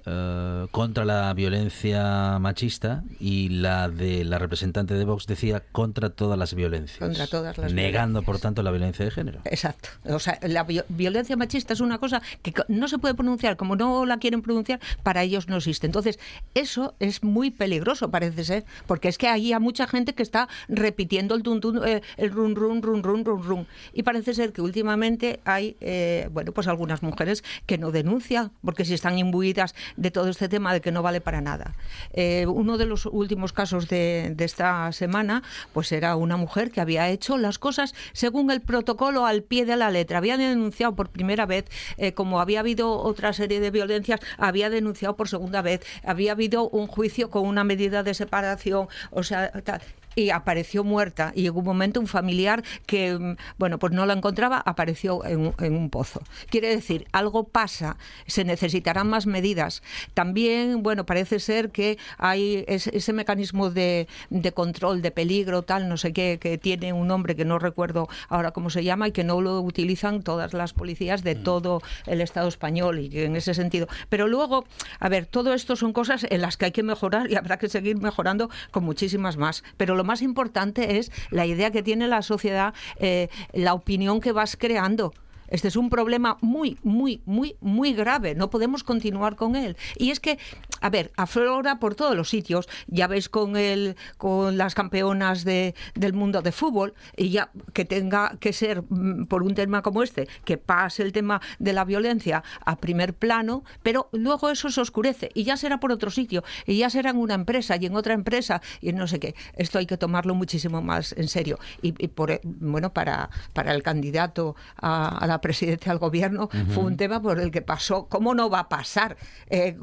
eh, contra la violencia machista y la de la representante de Vox decía contra todas las violencias. Contra todas las Negando, por tanto, la violencia de género. Exacto. O sea, la vi- violencia machista es una cosa que no se puede pronunciar, como no la quieren pronunciar, para ellos no existe. Entonces, eso es muy peligroso, parece ser, porque es que hay a mucha gente que está repitiendo el tun, tun, eh, el run run run run run run. Y parece ser que últimamente hay, eh, bueno, pues algunas mujeres que no denuncian, porque si están imbuidas de todo este tema de que no vale para nada. Eh, uno de los últimos casos de, de esta semana, pues era una mujer que había hecho las cosas según el protocolo al pie de la letra. Había denunciado por primera vez, eh, como había habido otra serie de violencias, había denunciado por segunda vez, había habido un juicio con una medida de separación, o sea, tal. Y apareció muerta. Y en un momento un familiar que, mm, bueno, pues no la encontraba, apareció en, un- en un pozo. Quiere decir, algo pasa, se necesitarán más medidas. También, bueno, parece ser que hay ese, ese mecanismo de, de control de peligro, tal, no sé qué, que tiene un nombre que no recuerdo ahora cómo se llama y que no lo utilizan todas las policías de todo el Estado español y que en ese sentido. Pero luego, a ver, todo esto son cosas en las que hay que mejorar y habrá que seguir mejorando con muchísimas más. Pero lo más importante es la idea que tiene la sociedad, eh, la opinión que vas creando. Este es un problema muy, muy, muy, muy grave. No podemos continuar con él. Y es que, a ver, aflora por todos los sitios. Ya ves con el, con las campeonas de, del mundo de fútbol y ya que tenga que ser mm, por un tema como este, que pase el tema de la violencia a primer plano, pero luego eso se oscurece y ya será por otro sitio y ya será en una empresa y en otra empresa y no sé qué. Esto hay que tomarlo muchísimo más en serio. Y, por, e- bueno, para, para el candidato a la presidencia del gobierno fue un tema por el que pasó. ¿Cómo no va a pasar eh,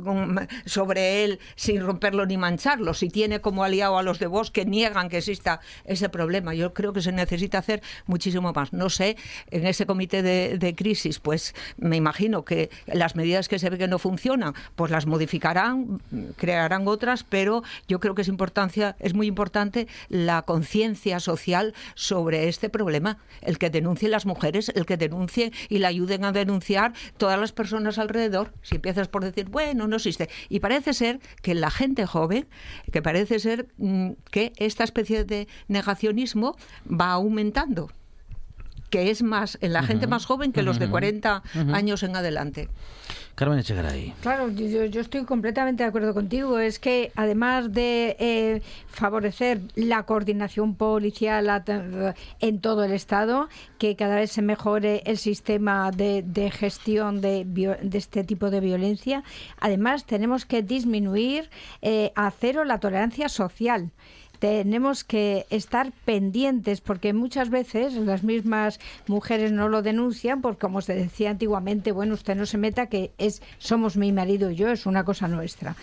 sobre él sin romperlo ni mancharlo? Si tiene como aliado a los de Vox que niegan que exista ese problema. Yo creo que se necesita hacer muchísimo más. No sé, en ese comité de, de crisis, pues me imagino que las medidas que se ve que no funcionan, pues las modificarán, crearán otras, pero yo creo que es importancia, es muy importante la conciencia social sobre este problema, el que denuncien las mujeres, el que y la ayuden a denunciar todas las personas alrededor. Si empiezas por decir, bueno, no existe. Y parece ser que la gente joven, que parece ser mm, que esta especie de negacionismo va aumentando que es más en la gente más joven que los de Ujú. 40 Ujú. años en adelante. Carmen Echegaray. Claro, yo, yo- yo estoy completamente de acuerdo contigo. Es que además de eh, favorecer la coordinación policial en todo el Estado, que cada vez se mejore el sistema de, de gestión de, de este tipo de violencia, además tenemos que disminuir eh, a cero la tolerancia social tenemos que estar pendientes porque muchas veces las mismas mujeres no lo denuncian porque como se decía antiguamente bueno usted no se meta que es somos mi marido y yo es una cosa nuestra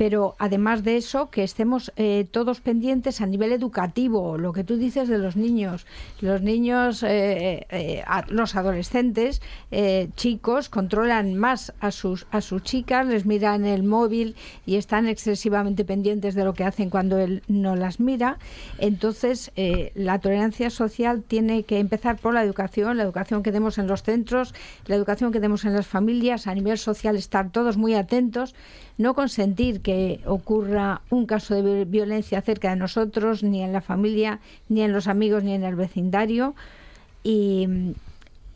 pero además de eso que estemos eh, todos pendientes a nivel educativo lo que tú dices de los niños. Los niños eh, eh, a- los adolescentes eh, chicos controlan más a sus a sus chicas les miran el móvil y están excesivamente pendientes de lo que hacen cuando él no las mira. Entonces eh, la tolerancia social tiene que empezar por la educación la educación que demos en los centros la educación que demos en las familias a nivel social estar todos muy atentos no consentir que ocurra un caso de vi- violencia cerca de nosotros, ni en la familia, ni en los amigos, ni en el vecindario. Y,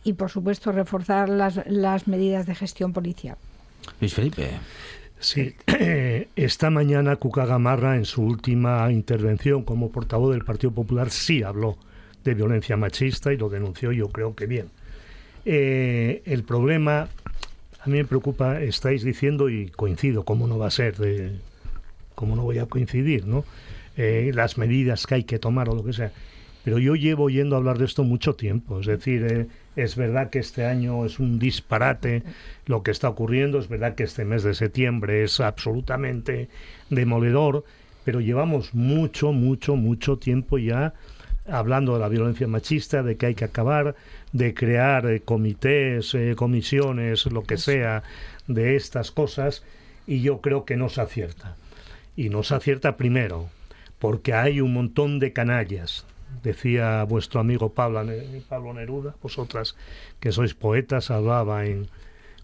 y por supuesto, reforzar las, las medidas de gestión policial. Luis Felipe. Sí, esta mañana Cuca Gamarra, en su última intervención como portavoz del Partido Popular, sí habló de violencia machista y lo denunció, yo creo que bien. Eh, el problema, a mí me preocupa, estáis diciendo, y coincido, ¿cómo no va a ser? De, ¿Cómo no voy a coincidir? ¿no? Eh, las medidas que hay que tomar o lo que sea. Pero yo llevo oyendo hablar de esto mucho tiempo. Es decir, eh, es verdad que este año es un disparate lo que está ocurriendo. Es verdad que este mes de septiembre es absolutamente demoledor. Pero llevamos mucho, mucho, mucho tiempo ya hablando de la violencia machista, de que hay que acabar, de crear eh, comités, eh, comisiones, lo que sea, de estas cosas. Y yo creo que no se acierta. Y no se acierta primero, porque hay un montón de canallas. Decía vuestro amigo Pablo, Pablo Neruda, vosotras que sois poetas, hablaba en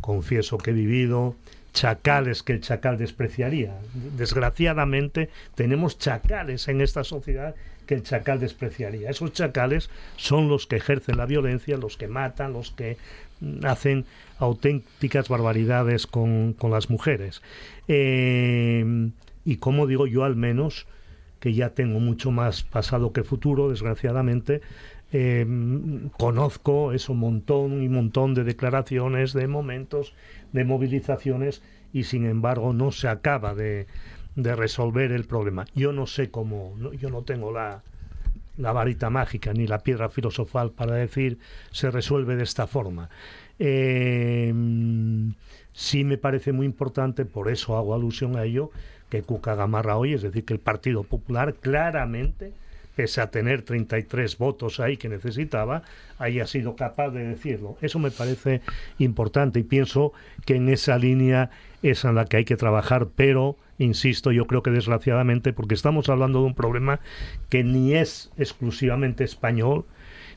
Confieso que he vivido, chacales que el chacal despreciaría. Desgraciadamente tenemos chacales en esta sociedad que el chacal despreciaría. Esos chacales son los que ejercen la violencia, los que matan, los que mm, hacen auténticas barbaridades con, con las mujeres. Eh, y como digo yo al menos, que ya tengo mucho más pasado que futuro, desgraciadamente, eh, conozco eso, montón y montón de declaraciones, de momentos, de movilizaciones, y sin embargo no se acaba de, de resolver el problema. Yo no sé cómo, no- yo no tengo la, la varita mágica ni la piedra filosofal para decir se resuelve de esta forma. Eh, sí me parece muy importante, por eso hago alusión a ello, que Cuca Gamarra hoy, es decir, que el Partido Popular claramente pese a tener 33 votos ahí que necesitaba, haya sido capaz de decirlo. Eso me parece importante y pienso que en esa línea es en la que hay que trabajar, pero, insisto, yo creo que desgraciadamente, porque estamos hablando de un problema que ni es exclusivamente español,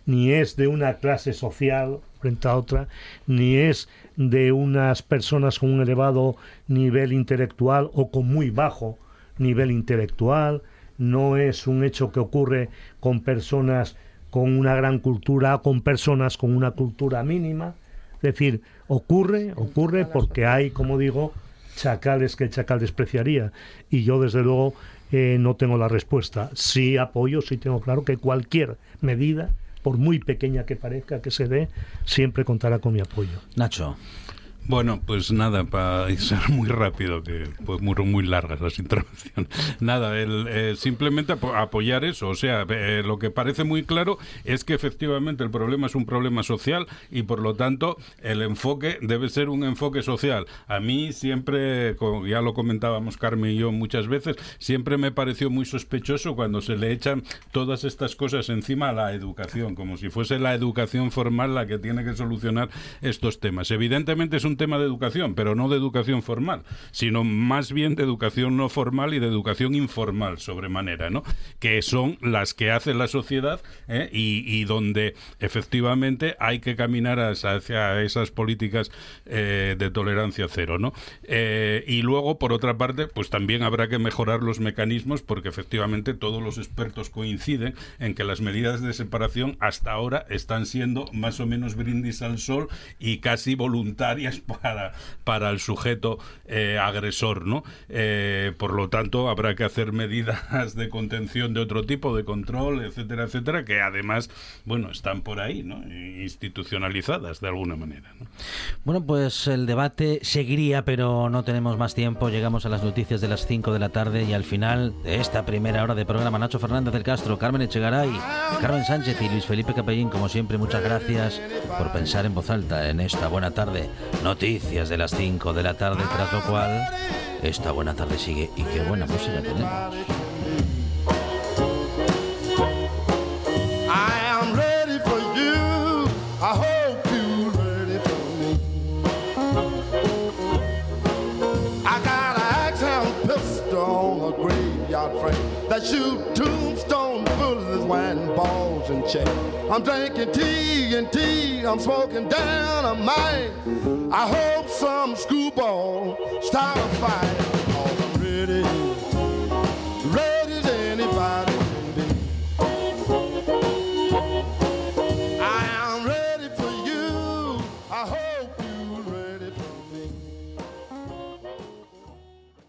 ni es de una clase social frente a otra, ni es de unas personas con un elevado nivel intelectual o con muy bajo nivel intelectual, no es un hecho que ocurre con personas con una gran cultura, con personas con una cultura mínima. Es decir, ocurre, ocurre porque hay, como digo, chacales que el chacal despreciaría. Y yo, desde luego, eh, no tengo la respuesta. Sí apoyo, sí tengo claro que cualquier medida, por muy pequeña que parezca que se dé, siempre contará con mi apoyo. Nacho. Bueno, pues nada, para ser muy rápido, que pues muy, muy largas las intervenciones. Nada, el, eh, simplemente apo- apoyar eso. O sea, eh, lo que parece muy claro es que efectivamente el problema es un problema social y por lo tanto el enfoque debe ser un enfoque social. A mí siempre, como ya lo comentábamos Carmen y yo muchas veces, siempre me pareció muy sospechoso cuando se le echan todas estas cosas encima a la educación, como si fuese la educación formal la que tiene que solucionar estos temas. Evidentemente es un tema de educación, pero no de educación formal, sino más bien de educación no formal y de educación informal sobremanera, ¿no? Que son las que hace la sociedad ¿eh? y, donde efectivamente hay que caminar hacia esas políticas eh, de tolerancia cero, ¿no? Eh, y luego, por otra parte, pues también habrá que mejorar los mecanismos porque efectivamente todos los expertos coinciden en que las medidas de separación hasta ahora están siendo más o menos brindis al sol y casi voluntarias para, para el sujeto eh, agresor, ¿no? Eh, por lo tanto, habrá que hacer medidas de contención de otro tipo, de control, etcétera, etcétera, que además, bueno, están por ahí, ¿no? Institucionalizadas de alguna manera, ¿no? Bueno, pues el debate seguiría, pero no tenemos más tiempo. Llegamos a las noticias de las 5 de la tarde y al final de esta primera hora de programa, Nacho Fernández del Castro, Carmen Echegaray, Carmen Sánchez y Luis Felipe Capellín, como siempre, muchas gracias por pensar en voz alta en esta buena tarde. Noticias de las 5 de la tarde, tras lo cual esta buena tarde sigue y qué buena música tenemos. That shoot tombstone bullets when balls in check. I'm drinking tea and tea, I'm smoking down a mine. I hope some screwball starts a fight already.